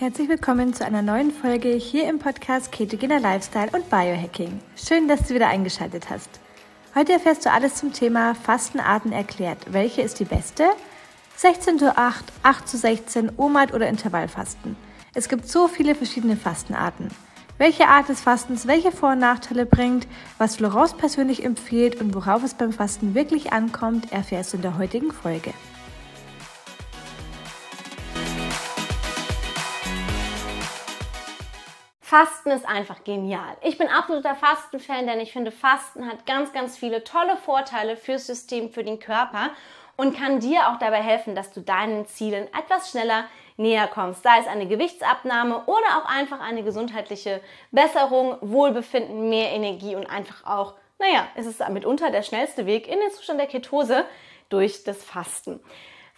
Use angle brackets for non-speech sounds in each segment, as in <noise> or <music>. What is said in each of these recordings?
Herzlich willkommen zu einer neuen Folge hier im Podcast Ketogener Lifestyle und Biohacking. Schön, dass du wieder eingeschaltet hast. Heute erfährst du alles zum Thema Fastenarten erklärt. Welche ist die beste? 16 zu 8, 8 zu 16, OMAD oder Intervallfasten. Es gibt so viele verschiedene Fastenarten. Welche Art des Fastens welche Vor- und Nachteile bringt, was Florence persönlich empfiehlt und worauf es beim Fasten wirklich ankommt, erfährst du in der heutigen Folge. Fasten ist einfach genial. Ich bin absoluter Fasten-Fan, denn ich finde, Fasten hat ganz, ganz viele tolle Vorteile fürs System, für den Körper und kann dir auch dabei helfen, dass du deinen Zielen etwas schneller näher kommst. Sei es eine Gewichtsabnahme oder auch einfach eine gesundheitliche Besserung, Wohlbefinden, mehr Energie und einfach auch, naja, es ist mitunter der schnellste Weg in den Zustand der Ketose durch das Fasten.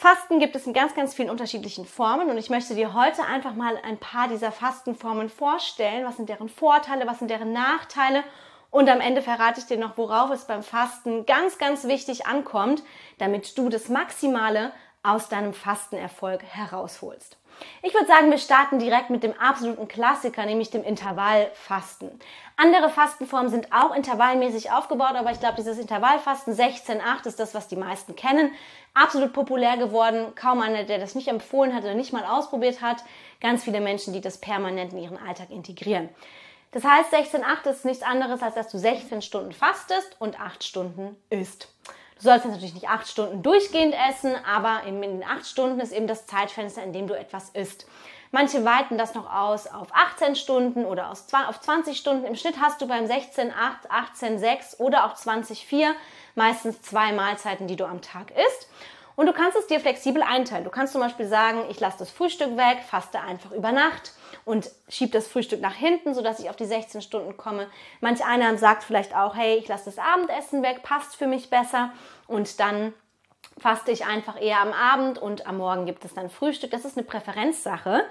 Fasten gibt es in ganz, ganz vielen unterschiedlichen Formen und ich möchte dir heute einfach mal ein paar dieser Fastenformen vorstellen. Was sind deren Vorteile, was sind deren Nachteile und am Ende verrate ich dir noch, worauf es beim Fasten ganz, ganz wichtig ankommt, damit du das Maximale aus deinem Fastenerfolg herausholst. Ich würde sagen, wir starten direkt mit dem absoluten Klassiker, nämlich dem Intervallfasten. Andere Fastenformen sind auch intervallmäßig aufgebaut, aber ich glaube, dieses Intervallfasten 16-8 ist das, was die meisten kennen. Absolut populär geworden. Kaum einer, der das nicht empfohlen hat oder nicht mal ausprobiert hat. Ganz viele Menschen, die das permanent in ihren Alltag integrieren. Das heißt, 16-8 ist nichts anderes, als dass du 16 Stunden fastest und 8 Stunden isst. Du sollst natürlich nicht acht Stunden durchgehend essen, aber in den acht Stunden ist eben das Zeitfenster, in dem du etwas isst. Manche weiten das noch aus auf 18 Stunden oder auf 20 Stunden. Im Schnitt hast du beim 16, 8, 18, 6 oder auch 20, 4 meistens zwei Mahlzeiten, die du am Tag isst. Und du kannst es dir flexibel einteilen. Du kannst zum Beispiel sagen, ich lasse das Frühstück weg, faste einfach über Nacht und schiebe das Frühstück nach hinten, sodass ich auf die 16 Stunden komme. Manch einer sagt vielleicht auch, hey, ich lasse das Abendessen weg, passt für mich besser und dann faste ich einfach eher am Abend und am Morgen gibt es dann Frühstück. Das ist eine Präferenzsache.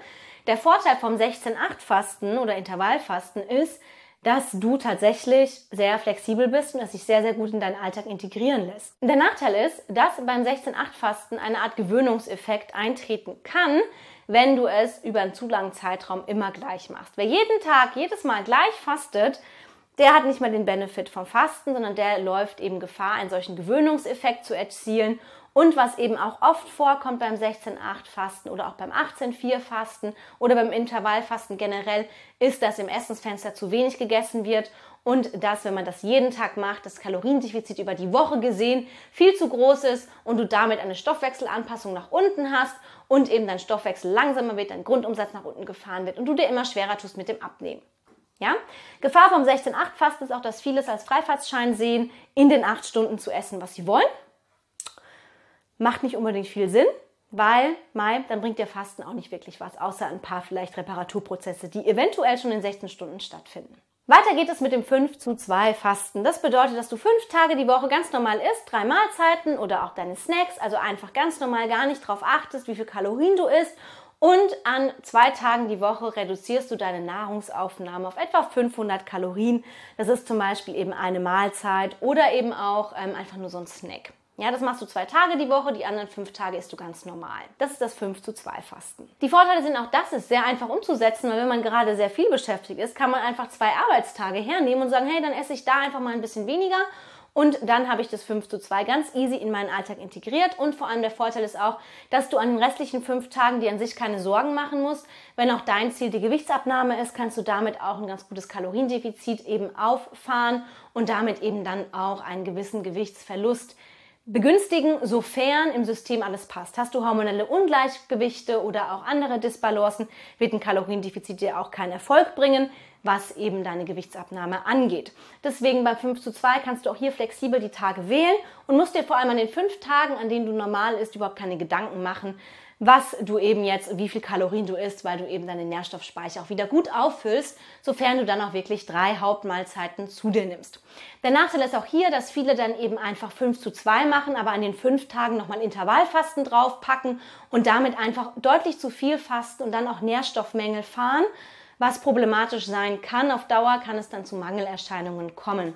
Der Vorteil vom 16-8-Fasten oder Intervallfasten ist, dass du tatsächlich sehr flexibel bist und dass sich sehr, sehr gut in deinen Alltag integrieren lässt. Der Nachteil ist, dass beim 16-8-Fasten eine Art Gewöhnungseffekt eintreten kann, wenn du es über einen zu langen Zeitraum immer gleich machst. Wer jeden Tag, jedes Mal gleich fastet, der hat nicht mehr den Benefit vom Fasten, sondern der läuft eben Gefahr, einen solchen Gewöhnungseffekt zu erzielen und was eben auch oft vorkommt beim 16-8-Fasten oder auch beim 18-4-Fasten oder beim Intervallfasten generell, ist, dass im Essensfenster zu wenig gegessen wird und dass, wenn man das jeden Tag macht, das Kaloriendefizit über die Woche gesehen viel zu groß ist und du damit eine Stoffwechselanpassung nach unten hast und eben dein Stoffwechsel langsamer wird, dein Grundumsatz nach unten gefahren wird und du dir immer schwerer tust mit dem Abnehmen. Ja? Gefahr vom 16-8-Fasten ist auch, dass viele es als Freifahrtsschein sehen, in den 8 Stunden zu essen, was sie wollen macht nicht unbedingt viel Sinn, weil Mai, dann bringt der Fasten auch nicht wirklich was, außer ein paar vielleicht Reparaturprozesse, die eventuell schon in 16 Stunden stattfinden. Weiter geht es mit dem 5 zu 2 Fasten. Das bedeutet, dass du fünf Tage die Woche ganz normal isst, drei Mahlzeiten oder auch deine Snacks, also einfach ganz normal gar nicht darauf achtest, wie viel Kalorien du isst. Und an zwei Tagen die Woche reduzierst du deine Nahrungsaufnahme auf etwa 500 Kalorien. Das ist zum Beispiel eben eine Mahlzeit oder eben auch ähm, einfach nur so ein Snack. Ja, das machst du zwei Tage die Woche, die anderen fünf Tage isst du ganz normal. Das ist das 5 zu 2 Fasten. Die Vorteile sind auch, das ist sehr einfach umzusetzen, weil wenn man gerade sehr viel beschäftigt ist, kann man einfach zwei Arbeitstage hernehmen und sagen, hey, dann esse ich da einfach mal ein bisschen weniger und dann habe ich das 5 zu 2 ganz easy in meinen Alltag integriert. Und vor allem der Vorteil ist auch, dass du an den restlichen fünf Tagen dir an sich keine Sorgen machen musst. Wenn auch dein Ziel die Gewichtsabnahme ist, kannst du damit auch ein ganz gutes Kaloriendefizit eben auffahren und damit eben dann auch einen gewissen Gewichtsverlust begünstigen, sofern im System alles passt. Hast du hormonelle Ungleichgewichte oder auch andere Disbalancen, wird ein Kaloriendefizit dir auch keinen Erfolg bringen, was eben deine Gewichtsabnahme angeht. Deswegen bei 5 zu 2 kannst du auch hier flexibel die Tage wählen und musst dir vor allem an den fünf Tagen, an denen du normal isst, überhaupt keine Gedanken machen, was du eben jetzt, wie viel Kalorien du isst, weil du eben deine Nährstoffspeicher auch wieder gut auffüllst, sofern du dann auch wirklich drei Hauptmahlzeiten zu dir nimmst. Der Nachteil ist auch hier, dass viele dann eben einfach 5 zu 2 machen, aber an den fünf Tagen nochmal Intervallfasten draufpacken und damit einfach deutlich zu viel fasten und dann auch Nährstoffmängel fahren, was problematisch sein kann. Auf Dauer kann es dann zu Mangelerscheinungen kommen.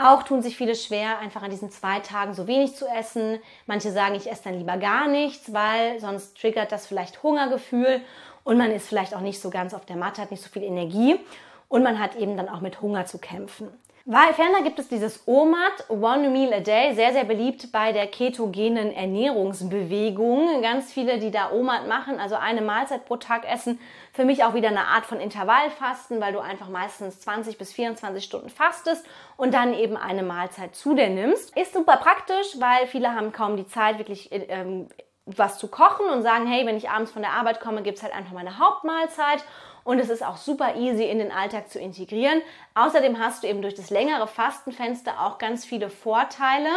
Auch tun sich viele schwer, einfach an diesen zwei Tagen so wenig zu essen. Manche sagen, ich esse dann lieber gar nichts, weil sonst triggert das vielleicht Hungergefühl. und man ist vielleicht auch nicht so ganz auf der Matte, hat nicht so viel Energie und man hat eben dann auch mit Hunger zu kämpfen. Weil ferner gibt es dieses OMAD, One Meal a Day, sehr, sehr beliebt bei der ketogenen Ernährungsbewegung. Ganz viele, die da OMAD machen, also eine Mahlzeit pro Tag essen. Für mich auch wieder eine Art von Intervallfasten, weil du einfach meistens 20 bis 24 Stunden fastest und dann eben eine Mahlzeit zu dir nimmst. Ist super praktisch, weil viele haben kaum die Zeit, wirklich ähm, was zu kochen und sagen, hey, wenn ich abends von der Arbeit komme, gibt es halt einfach meine Hauptmahlzeit und es ist auch super easy in den Alltag zu integrieren. Außerdem hast du eben durch das längere Fastenfenster auch ganz viele Vorteile,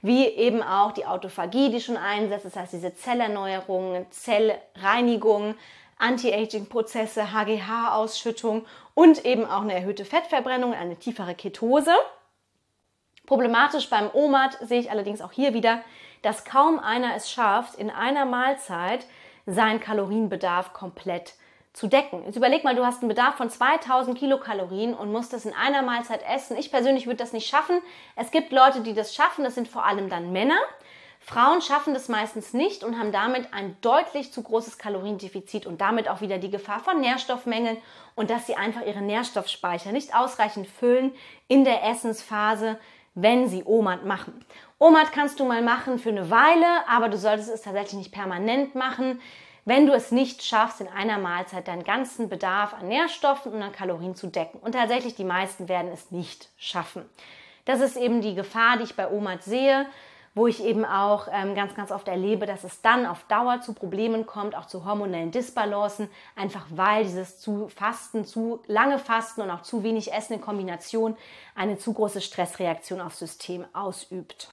wie eben auch die Autophagie, die schon einsetzt, das heißt diese Zellerneuerung, Zellreinigung, Anti-Aging-Prozesse, HGH-Ausschüttung und eben auch eine erhöhte Fettverbrennung, eine tiefere Ketose. Problematisch beim OMAD sehe ich allerdings auch hier wieder, dass kaum einer es schafft, in einer Mahlzeit seinen Kalorienbedarf komplett zu decken. Jetzt überleg mal, du hast einen Bedarf von 2000 Kilokalorien und musst das in einer Mahlzeit essen. Ich persönlich würde das nicht schaffen. Es gibt Leute, die das schaffen, das sind vor allem dann Männer. Frauen schaffen das meistens nicht und haben damit ein deutlich zu großes Kaloriendefizit und damit auch wieder die Gefahr von Nährstoffmängeln und dass sie einfach ihre Nährstoffspeicher nicht ausreichend füllen in der Essensphase, wenn sie OMAD machen. OMAD kannst du mal machen für eine Weile, aber du solltest es tatsächlich nicht permanent machen wenn du es nicht schaffst, in einer Mahlzeit deinen ganzen Bedarf an Nährstoffen und an Kalorien zu decken. Und tatsächlich die meisten werden es nicht schaffen. Das ist eben die Gefahr, die ich bei OMAD sehe, wo ich eben auch ähm, ganz, ganz oft erlebe, dass es dann auf Dauer zu Problemen kommt, auch zu hormonellen Disbalancen, einfach weil dieses zu Fasten, zu lange Fasten und auch zu wenig Essen in Kombination eine zu große Stressreaktion aufs System ausübt.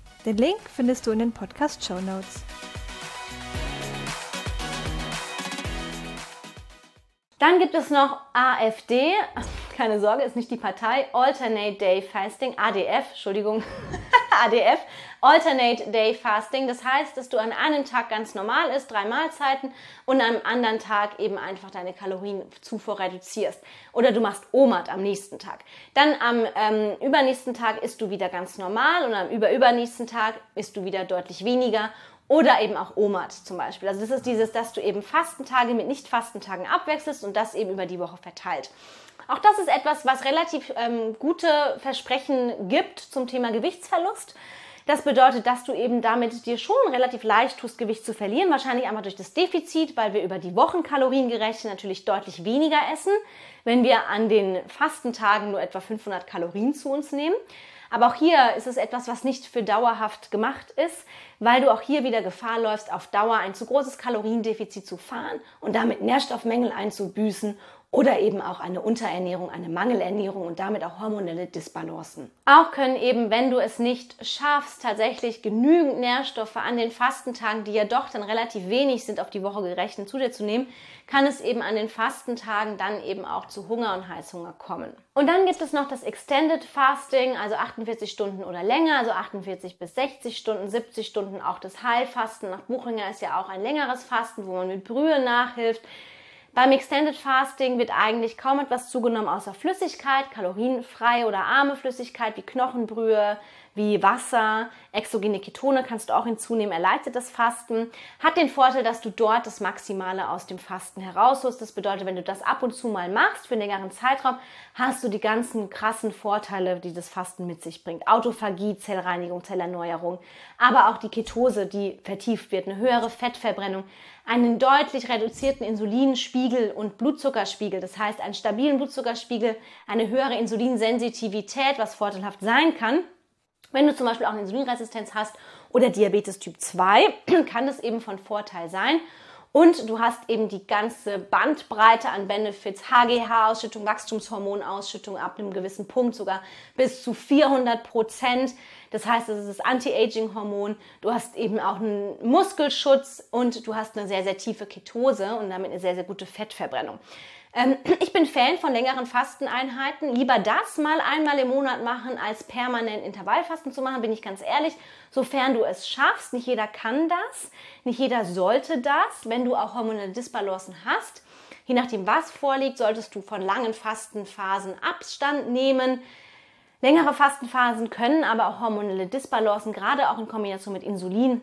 Den Link findest du in den Podcast Show Notes. Dann gibt es noch AfD, keine Sorge, ist nicht die Partei, Alternate Day Fasting, ADF, Entschuldigung, <laughs> <laughs> ADF, Alternate Day Fasting. Das heißt, dass du an einem Tag ganz normal isst, drei Mahlzeiten und einem anderen Tag eben einfach deine Kalorienzufuhr reduzierst. Oder du machst OMAD am nächsten Tag. Dann am ähm, übernächsten Tag isst du wieder ganz normal und am überübernächsten Tag isst du wieder deutlich weniger oder eben auch OMAD zum Beispiel. Also das ist dieses, dass du eben Fastentage mit Nicht-Fastentagen abwechselst und das eben über die Woche verteilt. Auch das ist etwas, was relativ ähm, gute Versprechen gibt zum Thema Gewichtsverlust. Das bedeutet, dass du eben damit dir schon relativ leicht tust, Gewicht zu verlieren. Wahrscheinlich einmal durch das Defizit, weil wir über die Wochenkalorien gerechnet natürlich deutlich weniger essen, wenn wir an den Fastentagen nur etwa 500 Kalorien zu uns nehmen. Aber auch hier ist es etwas, was nicht für dauerhaft gemacht ist, weil du auch hier wieder Gefahr läufst, auf Dauer ein zu großes Kaloriendefizit zu fahren und damit Nährstoffmängel einzubüßen oder eben auch eine Unterernährung, eine Mangelernährung und damit auch hormonelle Disbalancen. Auch können eben, wenn du es nicht schaffst, tatsächlich genügend Nährstoffe an den Fastentagen, die ja doch dann relativ wenig sind auf die Woche gerechnet, zu dir zu nehmen, kann es eben an den Fastentagen dann eben auch zu Hunger und Heißhunger kommen. Und dann gibt es noch das Extended Fasting, also 48 Stunden oder länger, also 48 bis 60 Stunden, 70 Stunden auch das Heilfasten. Nach Buchinger ist ja auch ein längeres Fasten, wo man mit Brühe nachhilft. Beim Extended Fasting wird eigentlich kaum etwas zugenommen außer Flüssigkeit, kalorienfreie oder arme Flüssigkeit wie Knochenbrühe, wie Wasser, exogene Ketone kannst du auch hinzunehmen, erleichtert das Fasten, hat den Vorteil, dass du dort das Maximale aus dem Fasten herausholst. Das bedeutet, wenn du das ab und zu mal machst für einen längeren Zeitraum, hast du die ganzen krassen Vorteile, die das Fasten mit sich bringt. Autophagie, Zellreinigung, Zellerneuerung, aber auch die Ketose, die vertieft wird, eine höhere Fettverbrennung, einen deutlich reduzierten Insulinspiegel und Blutzuckerspiegel, das heißt einen stabilen Blutzuckerspiegel, eine höhere Insulinsensitivität, was vorteilhaft sein kann. Wenn du zum Beispiel auch eine Insulinresistenz hast oder Diabetes Typ 2, <clears throat> kann das eben von Vorteil sein. Und du hast eben die ganze Bandbreite an Benefits, HGH-Ausschüttung, Wachstumshormonausschüttung ab einem gewissen Punkt sogar bis zu 400 Prozent. Das heißt, es ist das Anti-Aging-Hormon. Du hast eben auch einen Muskelschutz und du hast eine sehr, sehr tiefe Ketose und damit eine sehr, sehr gute Fettverbrennung. Ähm, <clears throat> ich bin Fan von längeren Fasteneinheiten. Lieber das mal einmal im Monat machen, als permanent Intervallfasten zu machen, bin ich ganz ehrlich. Sofern du es schaffst, nicht jeder kann das, nicht jeder sollte das, wenn du auch hormonelle Disbalancen hast. Je nachdem, was vorliegt, solltest du von langen Fastenphasen Abstand nehmen. Längere Fastenphasen können aber auch hormonelle Disbalancen, gerade auch in Kombination mit Insulin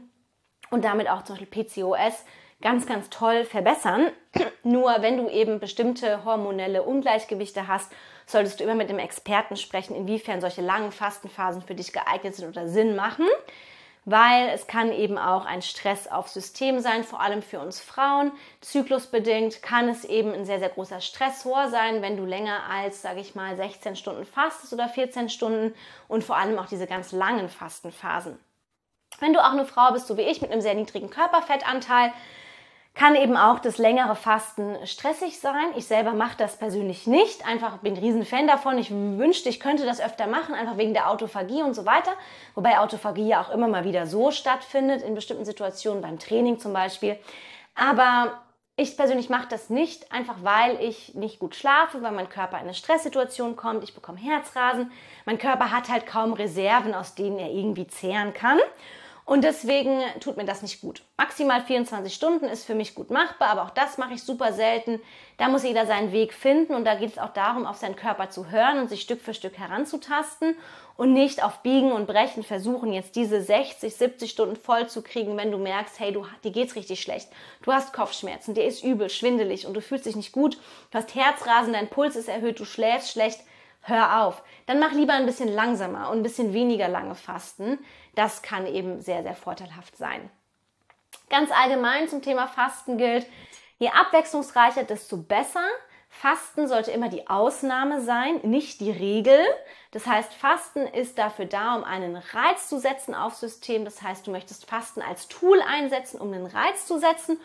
und damit auch zum Beispiel PCOS, ganz, ganz toll verbessern. <clears throat> Nur wenn du eben bestimmte hormonelle Ungleichgewichte hast, solltest du immer mit dem Experten sprechen, inwiefern solche langen Fastenphasen für dich geeignet sind oder Sinn machen. Weil es kann eben auch ein Stress auf System sein, vor allem für uns Frauen. Zyklusbedingt kann es eben ein sehr, sehr großer Stressor sein, wenn du länger als, sage ich mal, 16 Stunden fastest oder 14 Stunden und vor allem auch diese ganz langen Fastenphasen. Wenn du auch eine Frau bist, so wie ich, mit einem sehr niedrigen Körperfettanteil, kann eben auch das längere Fasten stressig sein. Ich selber mache das persönlich nicht. Einfach bin ein Riesenfan davon. Ich wünschte, ich könnte das öfter machen, einfach wegen der Autophagie und so weiter. Wobei Autophagie ja auch immer mal wieder so stattfindet, in bestimmten Situationen, beim Training zum Beispiel. Aber ich persönlich mache das nicht, einfach weil ich nicht gut schlafe, weil mein Körper in eine Stresssituation kommt. Ich bekomme Herzrasen. Mein Körper hat halt kaum Reserven, aus denen er irgendwie zehren kann. Und deswegen tut mir das nicht gut. Maximal 24 Stunden ist für mich gut machbar, aber auch das mache ich super selten. Da muss jeder seinen Weg finden und da geht es auch darum, auf seinen Körper zu hören und sich Stück für Stück heranzutasten und nicht auf Biegen und Brechen versuchen, jetzt diese 60, 70 Stunden voll zu kriegen, wenn du merkst, hey, du, dir geht's richtig schlecht. Du hast Kopfschmerzen, dir ist übel, schwindelig und du fühlst dich nicht gut. Du hast Herzrasen, dein Puls ist erhöht, du schläfst schlecht hör auf. Dann mach lieber ein bisschen langsamer und ein bisschen weniger lange Fasten. Das kann eben sehr, sehr vorteilhaft sein. Ganz allgemein zum Thema Fasten gilt, je abwechslungsreicher, desto besser. Fasten sollte immer die Ausnahme sein, nicht die Regel. Das heißt, Fasten ist dafür da, um einen Reiz zu setzen aufs System. Das heißt, du möchtest Fasten als Tool einsetzen, um einen Reiz zu setzen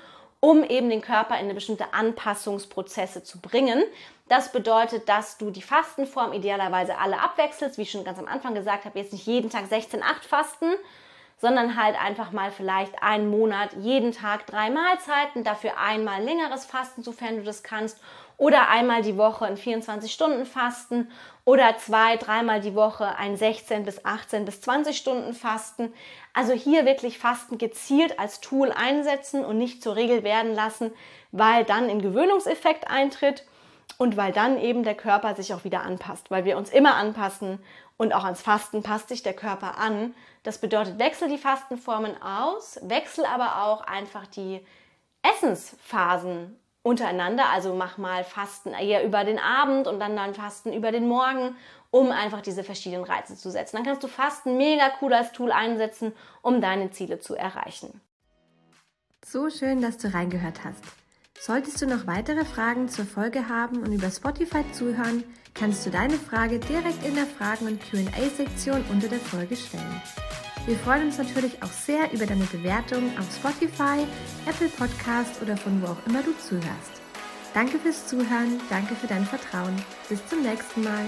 um eben den Körper in eine bestimmte Anpassungsprozesse zu bringen. Das bedeutet, dass du die Fastenform idealerweise alle abwechselst, wie ich schon ganz am Anfang gesagt habe, jetzt nicht jeden Tag 16, 8 fasten, sondern halt einfach mal vielleicht einen Monat jeden Tag drei Mahlzeiten, dafür einmal längeres Fasten, sofern du das kannst, oder einmal die Woche ein 24-Stunden-Fasten oder zwei, dreimal die Woche ein 16 bis 18 bis 20 Stunden Fasten. Also hier wirklich Fasten gezielt als Tool einsetzen und nicht zur Regel werden lassen, weil dann ein Gewöhnungseffekt eintritt und weil dann eben der Körper sich auch wieder anpasst, weil wir uns immer anpassen und auch ans Fasten passt sich der Körper an. Das bedeutet, wechsel die Fastenformen aus, wechsel aber auch einfach die Essensphasen untereinander. Also mach mal Fasten eher über den Abend und dann dann Fasten über den Morgen, um einfach diese verschiedenen Reize zu setzen. Dann kannst du Fasten mega cool als Tool einsetzen, um deine Ziele zu erreichen. So schön, dass du reingehört hast. Solltest du noch weitere Fragen zur Folge haben und über Spotify zuhören, kannst du deine Frage direkt in der Fragen- und QA-Sektion unter der Folge stellen. Wir freuen uns natürlich auch sehr über deine Bewertung auf Spotify, Apple Podcast oder von wo auch immer du zuhörst. Danke fürs Zuhören, danke für dein Vertrauen. Bis zum nächsten Mal.